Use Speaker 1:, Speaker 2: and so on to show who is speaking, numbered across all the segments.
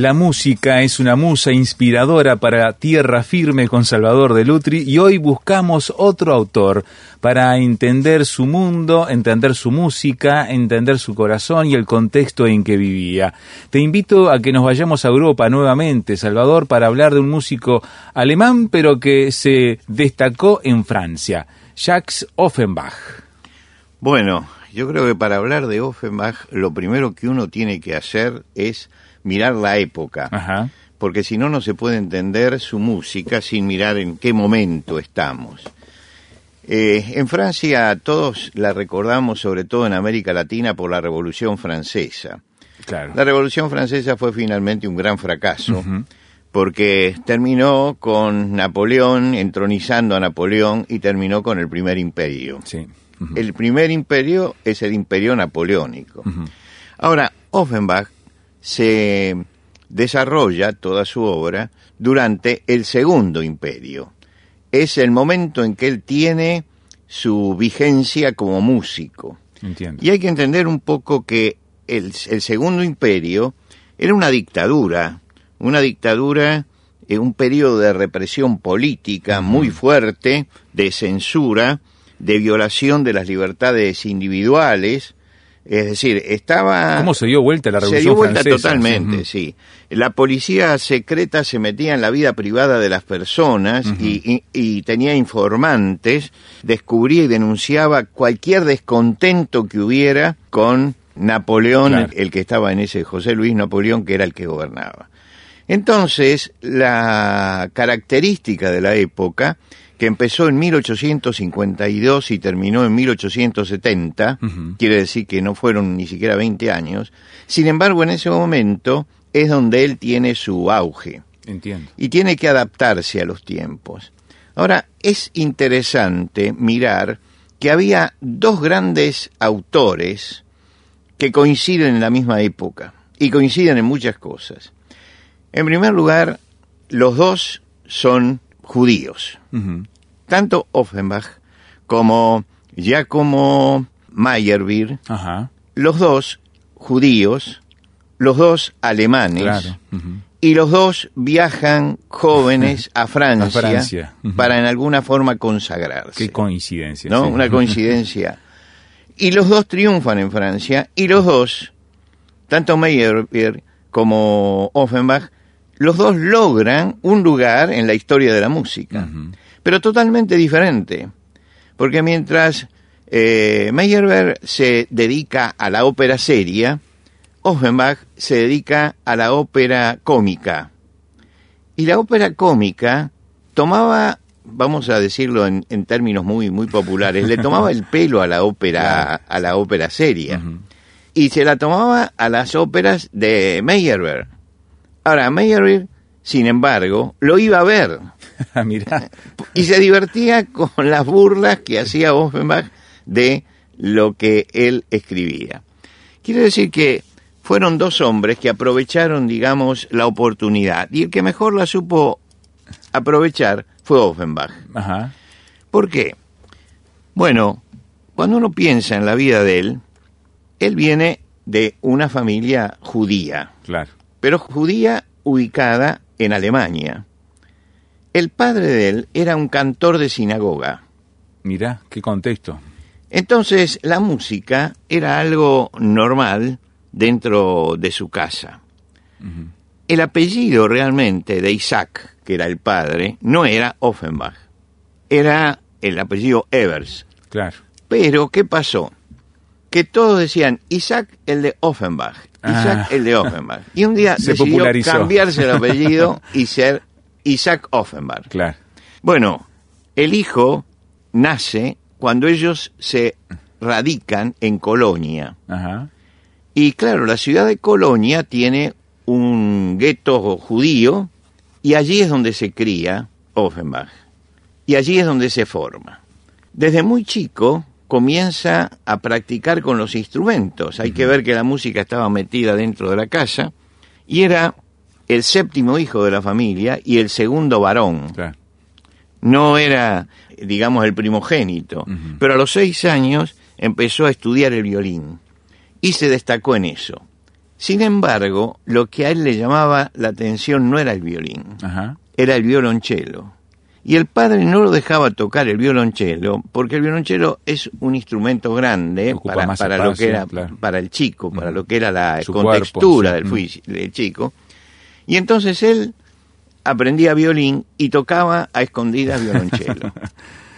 Speaker 1: La música es una musa inspiradora para Tierra Firme con Salvador de Lutri y hoy buscamos otro autor para entender su mundo, entender su música, entender su corazón y el contexto en que vivía. Te invito a que nos vayamos a Europa nuevamente, Salvador, para hablar de un músico alemán pero que se destacó en Francia, Jacques Offenbach.
Speaker 2: Bueno, yo creo que para hablar de Offenbach lo primero que uno tiene que hacer es mirar la época, porque si no, no se puede entender su música sin mirar en qué momento estamos. Eh, en Francia todos la recordamos, sobre todo en América Latina, por la Revolución Francesa. La Revolución Francesa fue finalmente un gran fracaso, porque terminó con Napoleón entronizando a Napoleón y terminó con el primer imperio. El primer imperio es el imperio napoleónico. Ahora, Offenbach se desarrolla toda su obra durante el segundo imperio. Es el momento en que él tiene su vigencia como músico. Y hay que entender un poco que el, segundo imperio era una dictadura, una dictadura, en un periodo de represión política muy fuerte, de censura, de violación de las libertades individuales, es decir, estaba...
Speaker 1: ¿Cómo se dio vuelta la Revolución
Speaker 2: Se dio vuelta totalmente, sí. La policía secreta se metía en la vida privada de las personas y, tenía informantes, descubría y denunciaba cualquier descontento que hubiera con Napoleón, el que estaba en ese José Luis Napoleón, que era el que gobernaba. Entonces, la característica de la época que empezó en 1852 y terminó en 1870, quiere decir que no fueron ni siquiera 20 años, sin embargo en ese momento es donde él tiene su auge.
Speaker 1: Entiendo.
Speaker 2: Y tiene que adaptarse a los tiempos. Ahora, es interesante mirar que había dos grandes autores que coinciden en la misma época y coinciden en muchas cosas. En primer lugar, los dos son judíos. Tanto Offenbach como Giacomo Meyerbeer, los dos judíos, los dos alemanes, y los dos viajan jóvenes a Francia, para en alguna forma consagrarse.
Speaker 1: Qué coincidencia.
Speaker 2: ¿No? Una coincidencia. y los dos triunfan en Francia, y los dos, tanto Meyerbeer como Offenbach, los dos logran un lugar en la historia de la música, pero totalmente diferente, porque mientras eh, Meyerbeer se dedica a la ópera seria, Offenbach se dedica a la ópera cómica. Y la ópera cómica tomaba, vamos a decirlo en, términos muy, muy populares, le tomaba el pelo a la ópera, a la ópera seria. Y se la tomaba a las óperas de Meyerbeer Ahora, Meyerbeer, sin embargo, lo iba a ver.
Speaker 1: Ah, Mira.
Speaker 2: Y se divertía con las burlas que hacía Offenbach de lo que él escribía. Quiere decir que fueron dos hombres que aprovecharon, digamos, la oportunidad. Y el que mejor la supo aprovechar fue Offenbach.
Speaker 1: Ajá.
Speaker 2: ¿Por qué? Bueno, cuando uno piensa en la vida de él, él viene de una familia judía.
Speaker 1: Claro
Speaker 2: pero judía ubicada en Alemania. El padre de él era un cantor de sinagoga.
Speaker 1: Mirá, qué contexto.
Speaker 2: Entonces la música era algo normal dentro de su casa. El apellido realmente de Isaac, que era el padre, no era Offenbach, era el apellido Evers.
Speaker 1: Claro.
Speaker 2: Pero, ¿qué pasó? Que todos decían Isaac el de Offenbach, Isaac ah. el de Offenbach. Y un día Se decidió cambiarse el apellido y ser Isaac Offenbach.
Speaker 1: Claro.
Speaker 2: Bueno, el hijo nace cuando ellos se radican en Colonia. Y claro, la ciudad de Colonia tiene un gueto judío y allí es donde se cría Offenbach. y allí es donde se forma. Desde muy chico comienza a practicar con los instrumentos. Hay que ver que la música estaba metida dentro de la casa y era el séptimo hijo de la familia y el segundo varón. No era, digamos, el primogénito, pero a los seis años empezó a estudiar el violín y se destacó en eso. Sin embargo, lo que a él le llamaba la atención no era el violín, era el violonchelo. Y el padre no lo dejaba tocar el violonchelo, porque el violonchelo es un instrumento grande para, para lo que era para el chico, para lo que era la contextura del, del chico. Y entonces él aprendía violín y tocaba a escondidas violonchelo.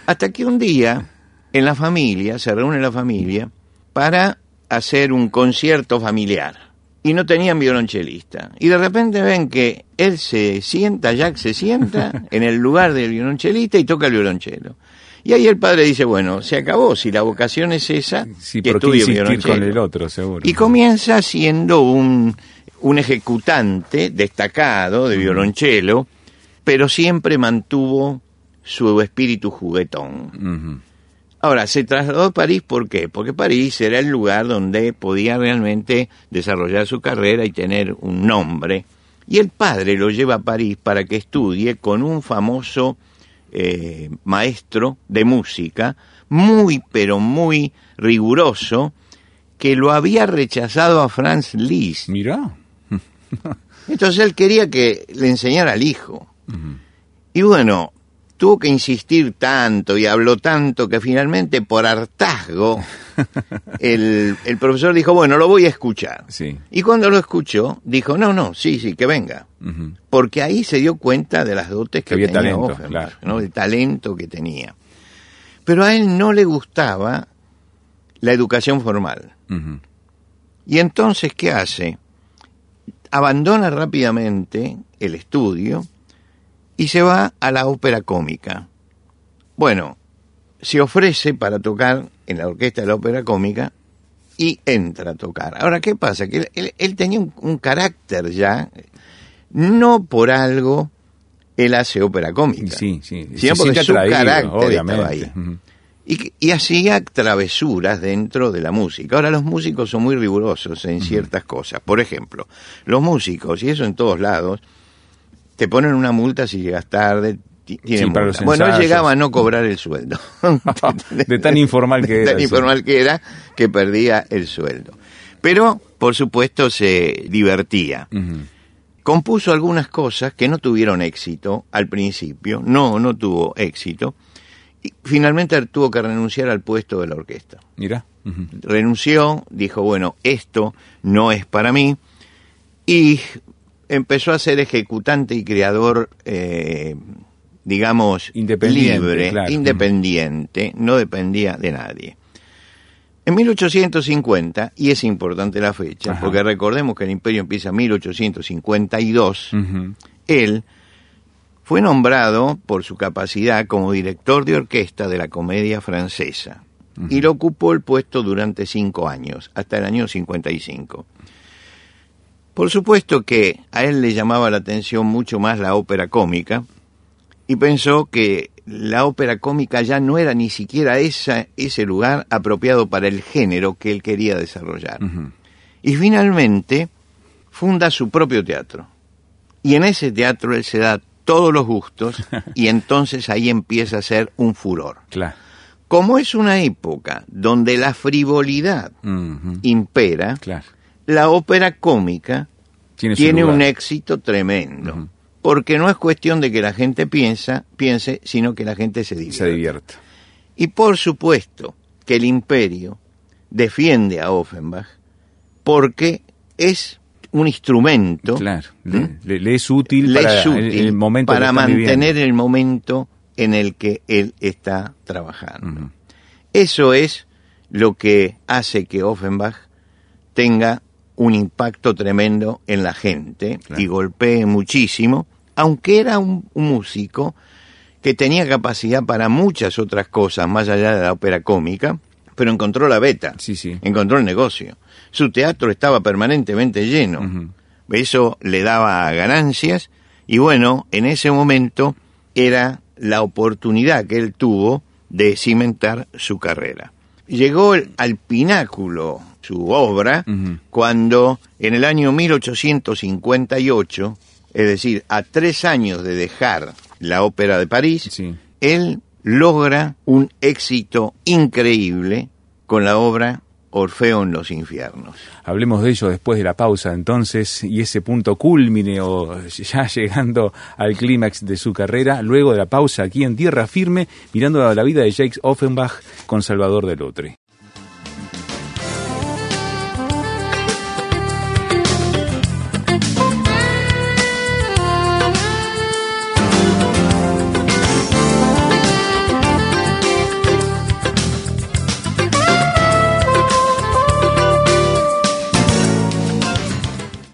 Speaker 2: Hasta que un día en la familia, se reúne la familia para hacer un concierto familiar y no tenían violonchelista. Y de repente ven que él se sienta, Jack se sienta en el lugar del violonchelista y toca el violonchelo. Y ahí el padre dice, bueno, se acabó, si la vocación es esa,
Speaker 1: sí, que estudie violonchelo. con el otro, seguro.
Speaker 2: Y comienza siendo un, un ejecutante destacado de violonchelo, pero siempre mantuvo su espíritu juguetón. Ahora, se trasladó a París, ¿por qué? Porque París era el lugar donde podía realmente desarrollar su carrera y tener un nombre. Y el padre lo lleva a París para que estudie con un famoso eh, maestro de música, muy, pero muy riguroso, que lo había rechazado a Franz Liszt.
Speaker 1: Mira.
Speaker 2: Entonces él quería que le enseñara al hijo. Y bueno, tuvo que insistir tanto y habló tanto que finalmente por hartazgo el, profesor dijo, bueno, lo voy a escuchar. Y cuando lo escuchó, dijo, no, no, sí, sí, que venga. Porque ahí se dio cuenta de las dotes que, tenía talento, ¿no? el talento que tenía. Pero a él no le gustaba la educación formal. Y entonces, ¿qué hace? Abandona rápidamente el estudio y se va a la ópera cómica. Bueno, se ofrece para tocar en la orquesta de la ópera cómica y entra a tocar. Ahora, ¿qué pasa? Que él, tenía un, carácter ya, no por algo él hace ópera cómica,
Speaker 1: sí, sí.
Speaker 2: sino porque su carácter estaba ahí. Y, y, hacía travesuras dentro de la música. Ahora los músicos son muy rigurosos en ciertas cosas. Por ejemplo, los músicos, y eso en todos lados, te ponen una multa si llegas tarde. bueno, él llegaba a no cobrar el sueldo.
Speaker 1: de tan informal que
Speaker 2: era. tan informal que era que perdía el sueldo. Pero, por supuesto, se divertía. Compuso algunas cosas que no tuvieron éxito al principio. No, no tuvo éxito. Y finalmente tuvo que renunciar al puesto de la orquesta.
Speaker 1: Mira.
Speaker 2: Renunció, dijo, bueno, esto no es para mí. Y empezó a ser ejecutante y creador, eh, digamos, libre, independiente, no dependía de nadie. En 1850, y es importante la fecha, porque recordemos que el imperio empieza en 1852, él fue nombrado por su capacidad como director de orquesta de la comedia francesa y lo ocupó el puesto durante cinco años, hasta el año 55. Por supuesto que a él le llamaba la atención mucho más la ópera cómica y pensó que la ópera cómica ya no era ni siquiera esa, ese lugar apropiado para el género que él quería desarrollar. Y finalmente funda su propio teatro. Y en ese teatro él se da todos los gustos y entonces ahí empieza a ser un furor. Como es una época donde la frivolidad impera, la ópera cómica tiene, un éxito tremendo. Porque no es cuestión de que la gente piensa, piense, sino que la gente se divierta.
Speaker 1: Se divierta.
Speaker 2: Y por supuesto que el imperio defiende a Offenbach porque es un instrumento.
Speaker 1: Claro, le, es útil para, el, momento
Speaker 2: para mantener el momento en el que él está trabajando. Eso es lo que hace que Offenbach tenga un impacto tremendo en la gente y golpee muchísimo, aunque era un, músico que tenía capacidad para muchas otras cosas más allá de la ópera cómica, pero encontró la beta,
Speaker 1: sí, sí.
Speaker 2: encontró el negocio. Su teatro estaba permanentemente lleno, eso le daba ganancias y bueno, en ese momento era la oportunidad que él tuvo de cimentar su carrera. Llegó al pináculo su obra cuando en el año 1858, es decir, a tres años de dejar la ópera de París, él logra un éxito increíble con la obra Orfeo en los infiernos.
Speaker 1: Hablemos de ello después de la pausa entonces y ese punto culmine o ya llegando al clímax de su carrera, luego de la pausa aquí en Tierra Firme, mirando la vida de Jacques Offenbach con Salvador de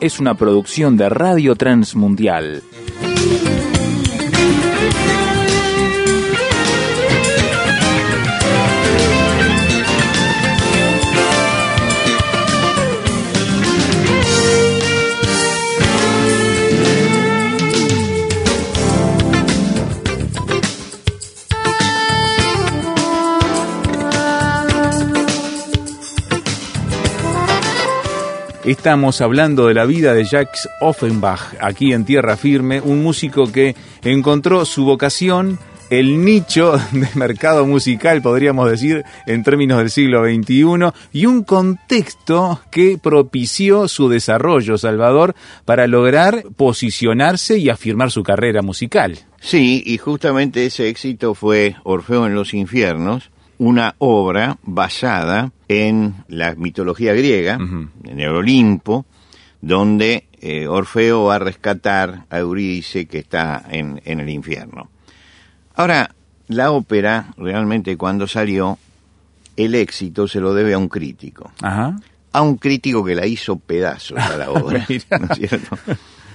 Speaker 1: es una producción de Radio Transmundial. Estamos hablando de la vida de Jacques Offenbach aquí en Tierra Firme, un músico que encontró su vocación, el nicho de mercado musical, podríamos decir, en términos del siglo XXI, y un contexto que propició su desarrollo, Salvador, para lograr posicionarse y afirmar su carrera musical.
Speaker 2: Sí, y justamente ese éxito fue Orfeo en los infiernos, una obra basada en la mitología griega, en el Olimpo, donde eh, Orfeo va a rescatar a Eurídice que está en, el infierno. Ahora, la ópera, realmente cuando salió, el éxito se lo debe a un crítico. A un crítico que la hizo pedazos a la obra.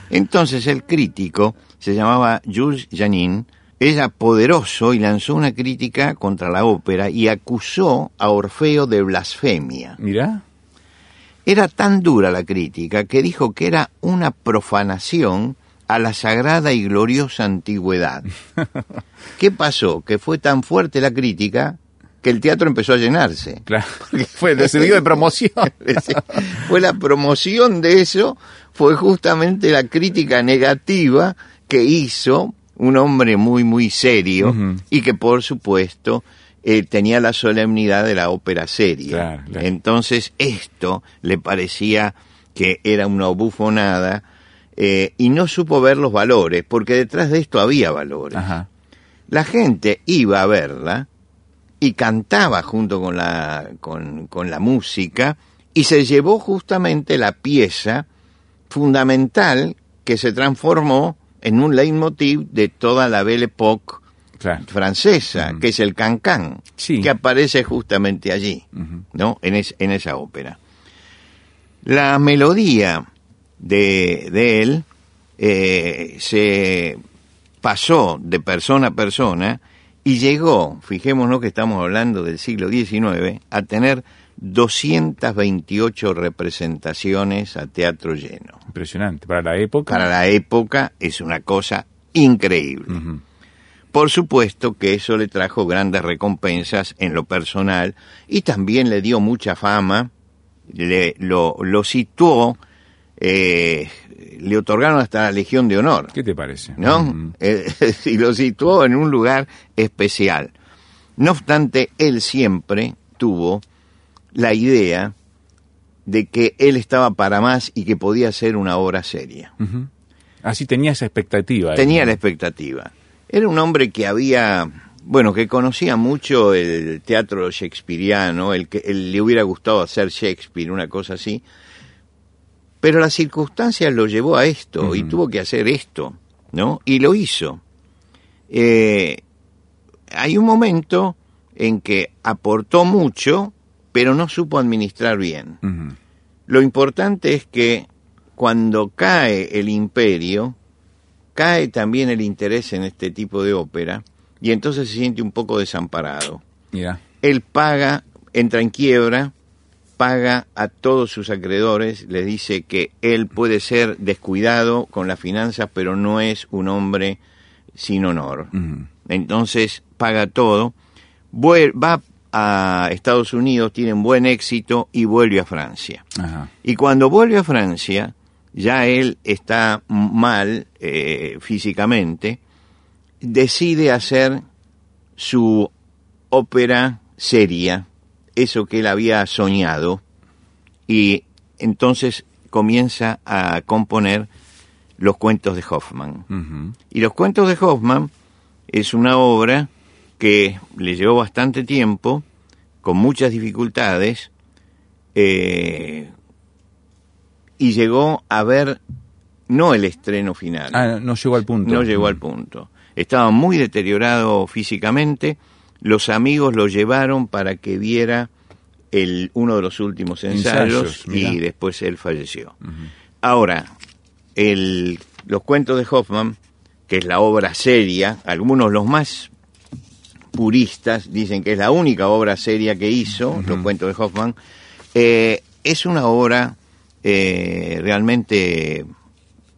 Speaker 2: Entonces el crítico se llamaba Jules Janin, era poderoso y lanzó una crítica contra la ópera y acusó a Orfeo de blasfemia.
Speaker 1: Mira.
Speaker 2: Era tan dura la crítica que dijo que era una profanación a la sagrada y gloriosa antigüedad. ¿Qué pasó? Que fue tan fuerte la crítica que el teatro empezó a llenarse.
Speaker 1: Claro, fue de promoción.
Speaker 2: fue la promoción de eso, fue justamente la crítica negativa que hizo un hombre muy, muy serio y que por supuesto eh, tenía la solemnidad de la ópera seria. Entonces esto le parecía que era una bufonada eh, y no supo ver los valores, porque detrás de esto había valores. La gente iba a verla y cantaba junto con la, con, con la música y se llevó justamente la pieza fundamental que se transformó en un leitmotiv de toda la Belle Époque francesa, que es el cancan, que aparece justamente allí, ¿no? En, en esa ópera. La melodía de, de él eh, se pasó de persona a persona y llegó, fijémonos que estamos hablando del siglo XIX, a tener 228 representaciones a teatro lleno.
Speaker 1: Impresionante. Para la época.
Speaker 2: Para la época es una cosa increíble. Por supuesto que eso le trajo grandes recompensas en lo personal y también le dio mucha fama, le, lo, lo situó, eh, le otorgaron hasta la Legión de Honor.
Speaker 1: ¿Qué te parece?
Speaker 2: ¿No? Eh, y lo situó en un lugar especial. No obstante, él siempre tuvo la idea de que él estaba para más y que podía ser una obra seria.
Speaker 1: Así tenía esa expectativa.
Speaker 2: Tenía la expectativa. Era un hombre que había, bueno, que conocía mucho el teatro shakespeariano, el que le hubiera gustado hacer Shakespeare, una cosa así, pero las circunstancias lo llevó a esto y tuvo que hacer esto, ¿no? Y lo hizo. Eh, hay un momento en que aportó mucho, pero no supo administrar bien. Lo importante es que cuando cae el imperio, cae también el interés en este tipo de ópera y entonces se siente un poco desamparado. Él paga, entra en quiebra, paga a todos sus acreedores, le dice que él puede ser descuidado con las finanzas, pero no es un hombre sin honor. Entonces paga todo, va a Estados Unidos, tiene un buen éxito y vuelve a Francia. Y cuando vuelve a Francia, ya él está mal eh, físicamente, decide hacer su ópera seria, eso que él había soñado, y entonces comienza a componer los cuentos de Hoffman. Y los cuentos de Hoffman es una obra que le llevó bastante tiempo, con muchas dificultades, eh, y llegó a ver no el estreno final.
Speaker 1: Ah, no llegó al punto.
Speaker 2: No llegó al punto. Estaba muy deteriorado físicamente. Los amigos lo llevaron para que viera el, uno de los últimos ensayos, y después él falleció. Ahora, el, los cuentos de Hoffman, que es la obra seria, algunos los más puristas dicen que es la única obra seria que hizo, los cuentos de Hoffman, eh, es una obra eh, realmente...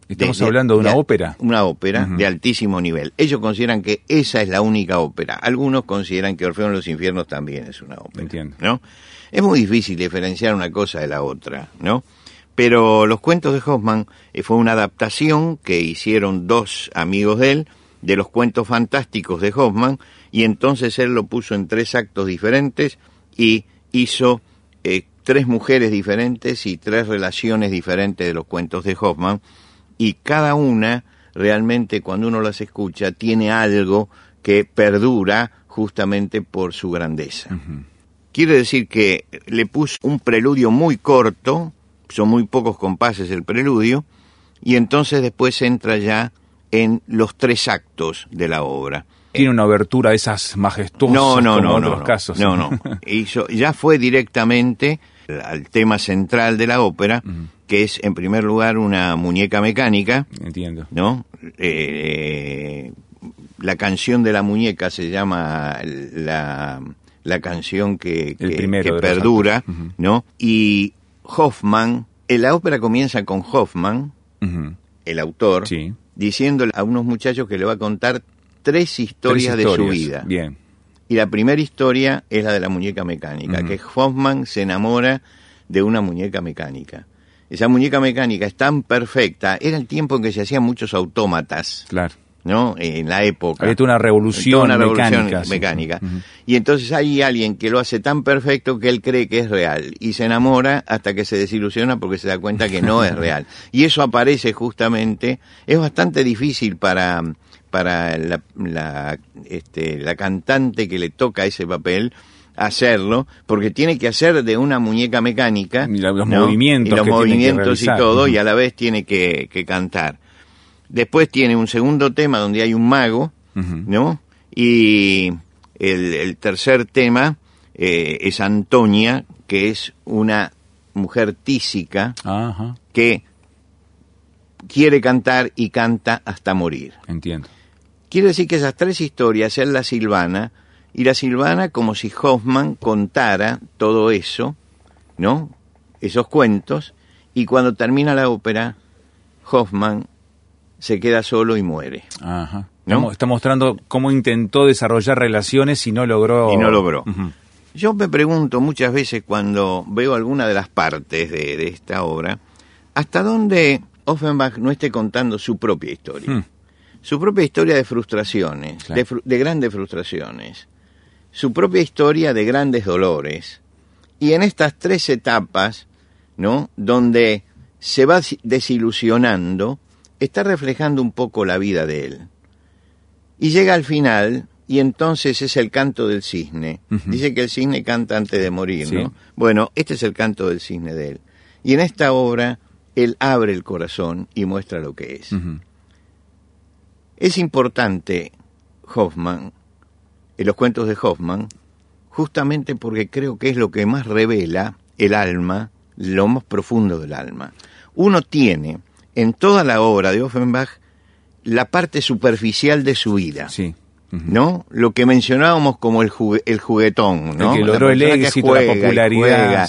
Speaker 1: Estamos hablando de una ópera.
Speaker 2: Una ópera de altísimo nivel. Ellos consideran que esa es la única ópera. Algunos consideran que Orfeo en los infiernos también es una ópera.
Speaker 1: Entiendo.
Speaker 2: ¿no? Es muy difícil diferenciar una cosa de la otra, ¿no? Pero los cuentos de Hoffman eh, fue una adaptación que hicieron dos amigos de él de los cuentos fantásticos de Hoffman y entonces él lo puso en tres actos diferentes y hizo eh, tres mujeres diferentes y tres relaciones diferentes de los cuentos de Hoffman y cada una realmente cuando uno las escucha tiene algo que perdura justamente por su grandeza. Quiere decir que le puso un preludio muy corto, son muy pocos compases el preludio, y entonces después entra ya en los tres actos de la obra.
Speaker 1: Tiene una abertura de esas majestuosas
Speaker 2: no, no,
Speaker 1: como
Speaker 2: no,
Speaker 1: otros
Speaker 2: no,
Speaker 1: casos.
Speaker 2: No, no. Hizo, ya fue directamente al tema central de la ópera, que es en primer lugar una muñeca mecánica.
Speaker 1: Entiendo.
Speaker 2: ¿No? Eh, la canción de la muñeca se llama la, la canción que, que, perdura, ¿no? Y Hoffman, eh, la ópera comienza con Hoffman, el autor, diciéndole a unos muchachos que le va a contar tres historias, de su vida.
Speaker 1: Bien.
Speaker 2: Y la primera historia es la de la muñeca mecánica, que Hoffman se enamora de una muñeca mecánica. Esa muñeca mecánica es tan perfecta, era el tiempo en que se hacían muchos autómatas.
Speaker 1: Claro.
Speaker 2: ¿no? En la época.
Speaker 1: Había una revolución,
Speaker 2: una
Speaker 1: revolución
Speaker 2: mecánica. Y entonces hay alguien que lo hace tan perfecto que él cree que es real y se enamora hasta que se desilusiona porque se da cuenta que no es real. Y eso aparece justamente, es bastante difícil para, para la, la, este, la cantante que le toca ese papel hacerlo, porque tiene que hacer de una muñeca mecánica
Speaker 1: y los movimientos,
Speaker 2: y, los movimientos y todo, y a la vez tiene que, que, cantar. Después tiene un segundo tema donde hay un mago, ¿no? Y el, el tercer tema eh, es Antonia, que es una mujer tísica que quiere cantar y canta hasta morir.
Speaker 1: Entiendo.
Speaker 2: Quiere decir que esas tres historias, él la silvana, y la silvana como si Hoffman contara todo eso, ¿no? Esos cuentos, y cuando termina la ópera, Hoffman se queda solo y muere.
Speaker 1: Ajá. Está mostrando cómo intentó desarrollar relaciones y no logró.
Speaker 2: Y no logró. Yo me pregunto muchas veces cuando veo alguna de las partes de, esta obra, hasta dónde Offenbach no esté contando su propia historia. Hmm. Su propia historia de frustraciones, de, grandes frustraciones. Su propia historia de grandes dolores. Y en estas tres etapas, ¿no? Donde se va desilusionando, está reflejando un poco la vida de él. Y llega al final, y entonces es el canto del cisne. Dice que el cisne canta antes de morir, ¿no? Bueno, este es el canto del cisne de él. Y en esta obra, él abre el corazón y muestra lo que es. Es importante, Hoffman, en los cuentos de Hoffman, justamente porque creo que es lo que más revela el alma, lo más profundo del alma. Uno tiene en toda la obra de Offenbach la parte superficial de su vida.
Speaker 1: Sí.
Speaker 2: ¿No? Lo que mencionábamos como el, el juguetón, ¿no?
Speaker 1: El que logró el éxito, la popularidad.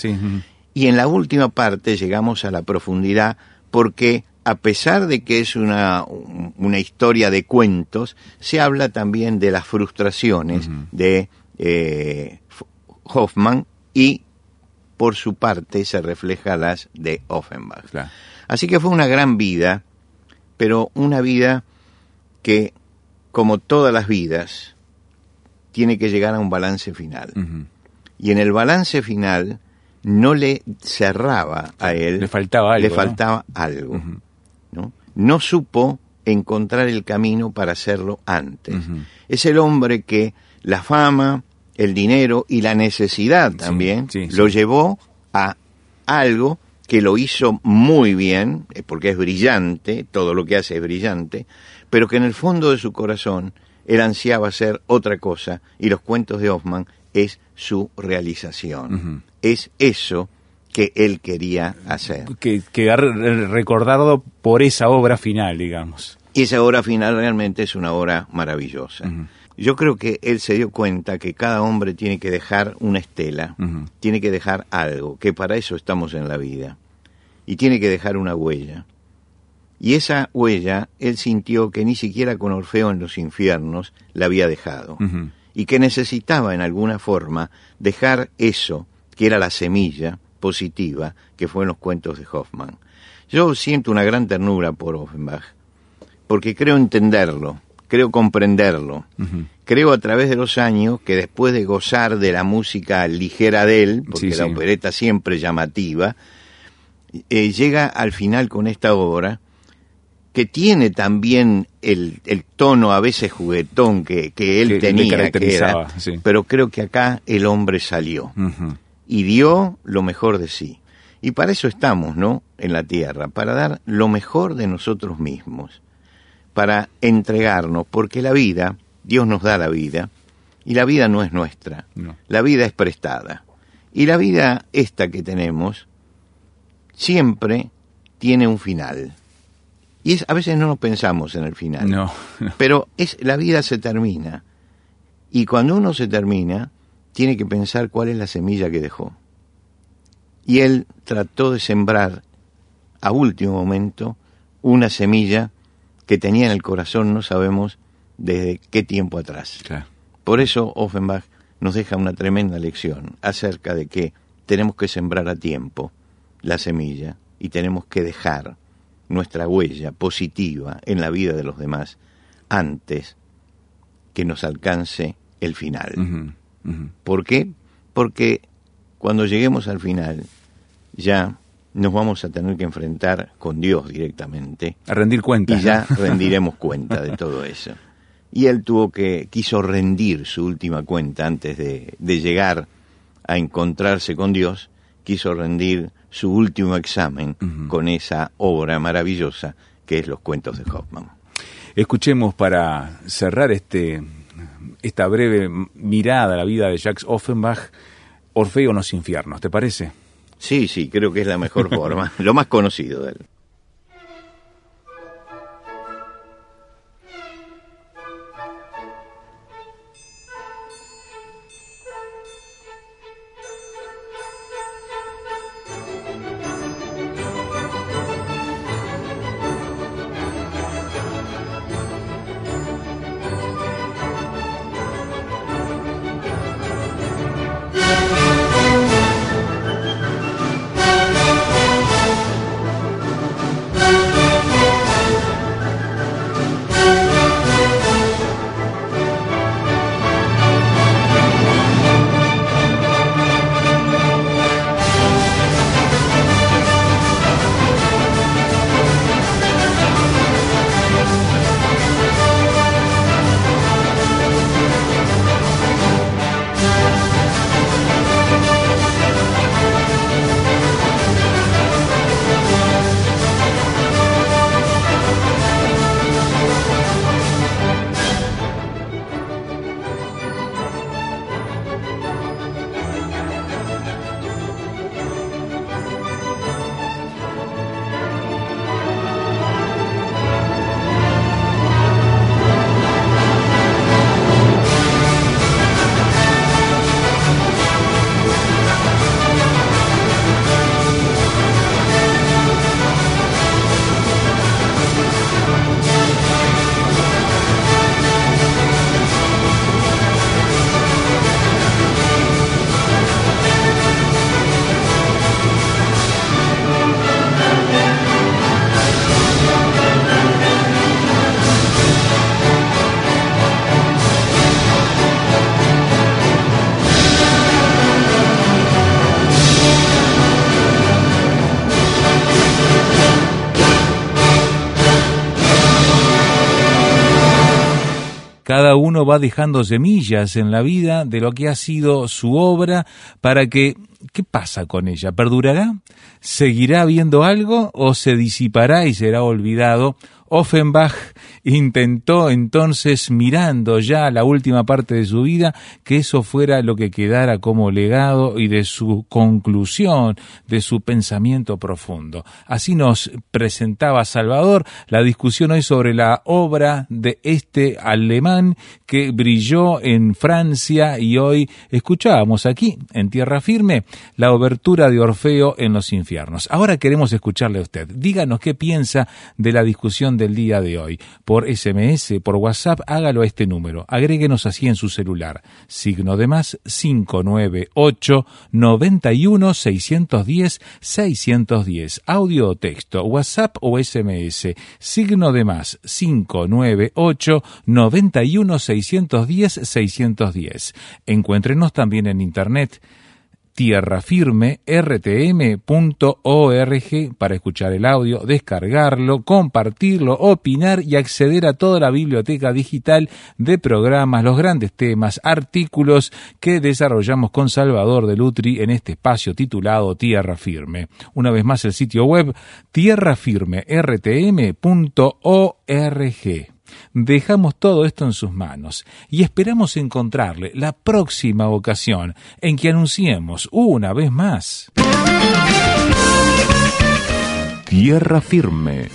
Speaker 2: Y, en la última parte llegamos a la profundidad porque a pesar de que es una, una historia de cuentos, se habla también de las frustraciones de eh, Hoffman y por su parte se refleja las de Offenbach. Así que fue una gran vida, pero una vida que, como todas las vidas, tiene que llegar a un balance final. Y en el balance final no le cerraba a él.
Speaker 1: Le faltaba algo.
Speaker 2: Le faltaba algo. No supo encontrar el camino para hacerlo antes. Es el hombre que la fama, el dinero y la necesidad también lo llevó a algo que lo hizo muy bien, eh, porque es brillante, todo lo que hace es brillante, pero que en el fondo de su corazón él ansiaba hacer otra cosa y los cuentos de Hoffman es su realización. Es eso que él quería hacer.
Speaker 1: Que, que recordado por esa obra final, digamos.
Speaker 2: Y esa obra final realmente es una obra maravillosa. Yo creo que él se dio cuenta que cada hombre tiene que dejar una estela, tiene que dejar algo, que para eso estamos en la vida, y tiene que dejar una huella. Y esa huella él sintió que ni siquiera con Orfeo en los infiernos la había dejado, y que necesitaba en alguna forma dejar eso, que era la semilla positiva que fue en los cuentos de Hoffman. Yo siento una gran ternura por Offenbach, porque creo entenderlo, creo comprenderlo. Creo a través de los años que después de gozar de la música ligera de él, porque la opereta siempre llamativa, eh, llega al final con esta obra que tiene también el, el tono a veces juguetón que, que él tenía, pero creo que acá el hombre salió y dio lo mejor de sí. Y para eso estamos, ¿no? En la tierra, para dar lo mejor de nosotros mismos para entregarnos, porque la vida, Dios nos da la vida, y la vida no es nuestra, la vida es prestada. Y la vida esta que tenemos siempre tiene un final. Y es, a veces no nos pensamos en el final.
Speaker 1: No,
Speaker 2: Pero es, la vida se termina. Y cuando uno se termina, tiene que pensar cuál es la semilla que dejó. Y él trató de sembrar a último momento una semilla que tenía en el corazón no sabemos desde qué tiempo atrás. Por eso Offenbach nos deja una tremenda lección acerca de que tenemos que sembrar a tiempo la semilla y tenemos que dejar nuestra huella positiva en la vida de los demás antes que nos alcance el final. ¿Por qué? Porque cuando lleguemos al final ya nos vamos a tener que enfrentar con Dios directamente.
Speaker 1: A rendir cuenta.
Speaker 2: Y ya rendiremos cuenta de todo eso. Y él tuvo que, quiso rendir su última cuenta antes de, llegar a encontrarse con Dios, quiso rendir su último examen con esa obra maravillosa que es los cuentos de Hoffman.
Speaker 1: Escuchemos para cerrar este, esta breve mirada a la vida de Jacques Offenbach, Orfeo en los infiernos, ¿te parece?
Speaker 2: Sí, sí, creo que es la mejor forma, lo más conocido de él.
Speaker 1: Uno va dejando semillas en la vida de lo que ha sido su obra para que ¿qué pasa con ella? ¿Perdurará? ¿Seguirá viendo algo o se disipará y será olvidado? Offenbach intentó entonces, mirando ya la última parte de su vida, que eso fuera lo que quedara como legado y de su conclusión, de su pensamiento profundo. Así nos presentaba Salvador la discusión hoy sobre la obra de este alemán que brilló en Francia y hoy escuchábamos aquí, en Tierra Firme, la obertura de Orfeo en los infiernos. Ahora queremos escucharle a usted. Díganos qué piensa de la discusión del día de hoy. Por SMS, por WhatsApp, hágalo a este número. Agréguenos así en su celular. Signo de más 598 91 610 610. Audio o texto, WhatsApp o SMS. Signo de más 598 91 610 610. Encuéntrenos también en Internet tierrafirme.rtm.org para escuchar el audio, descargarlo, compartirlo, opinar y acceder a toda la biblioteca digital de programas, los grandes temas, artículos que desarrollamos con Salvador de Lutri en este espacio titulado Tierra Firme. Una vez más el sitio web tierrafirme.rtm.org. Dejamos todo esto en sus manos y esperamos encontrarle la próxima ocasión en que anunciemos una vez más.
Speaker 3: Tierra firme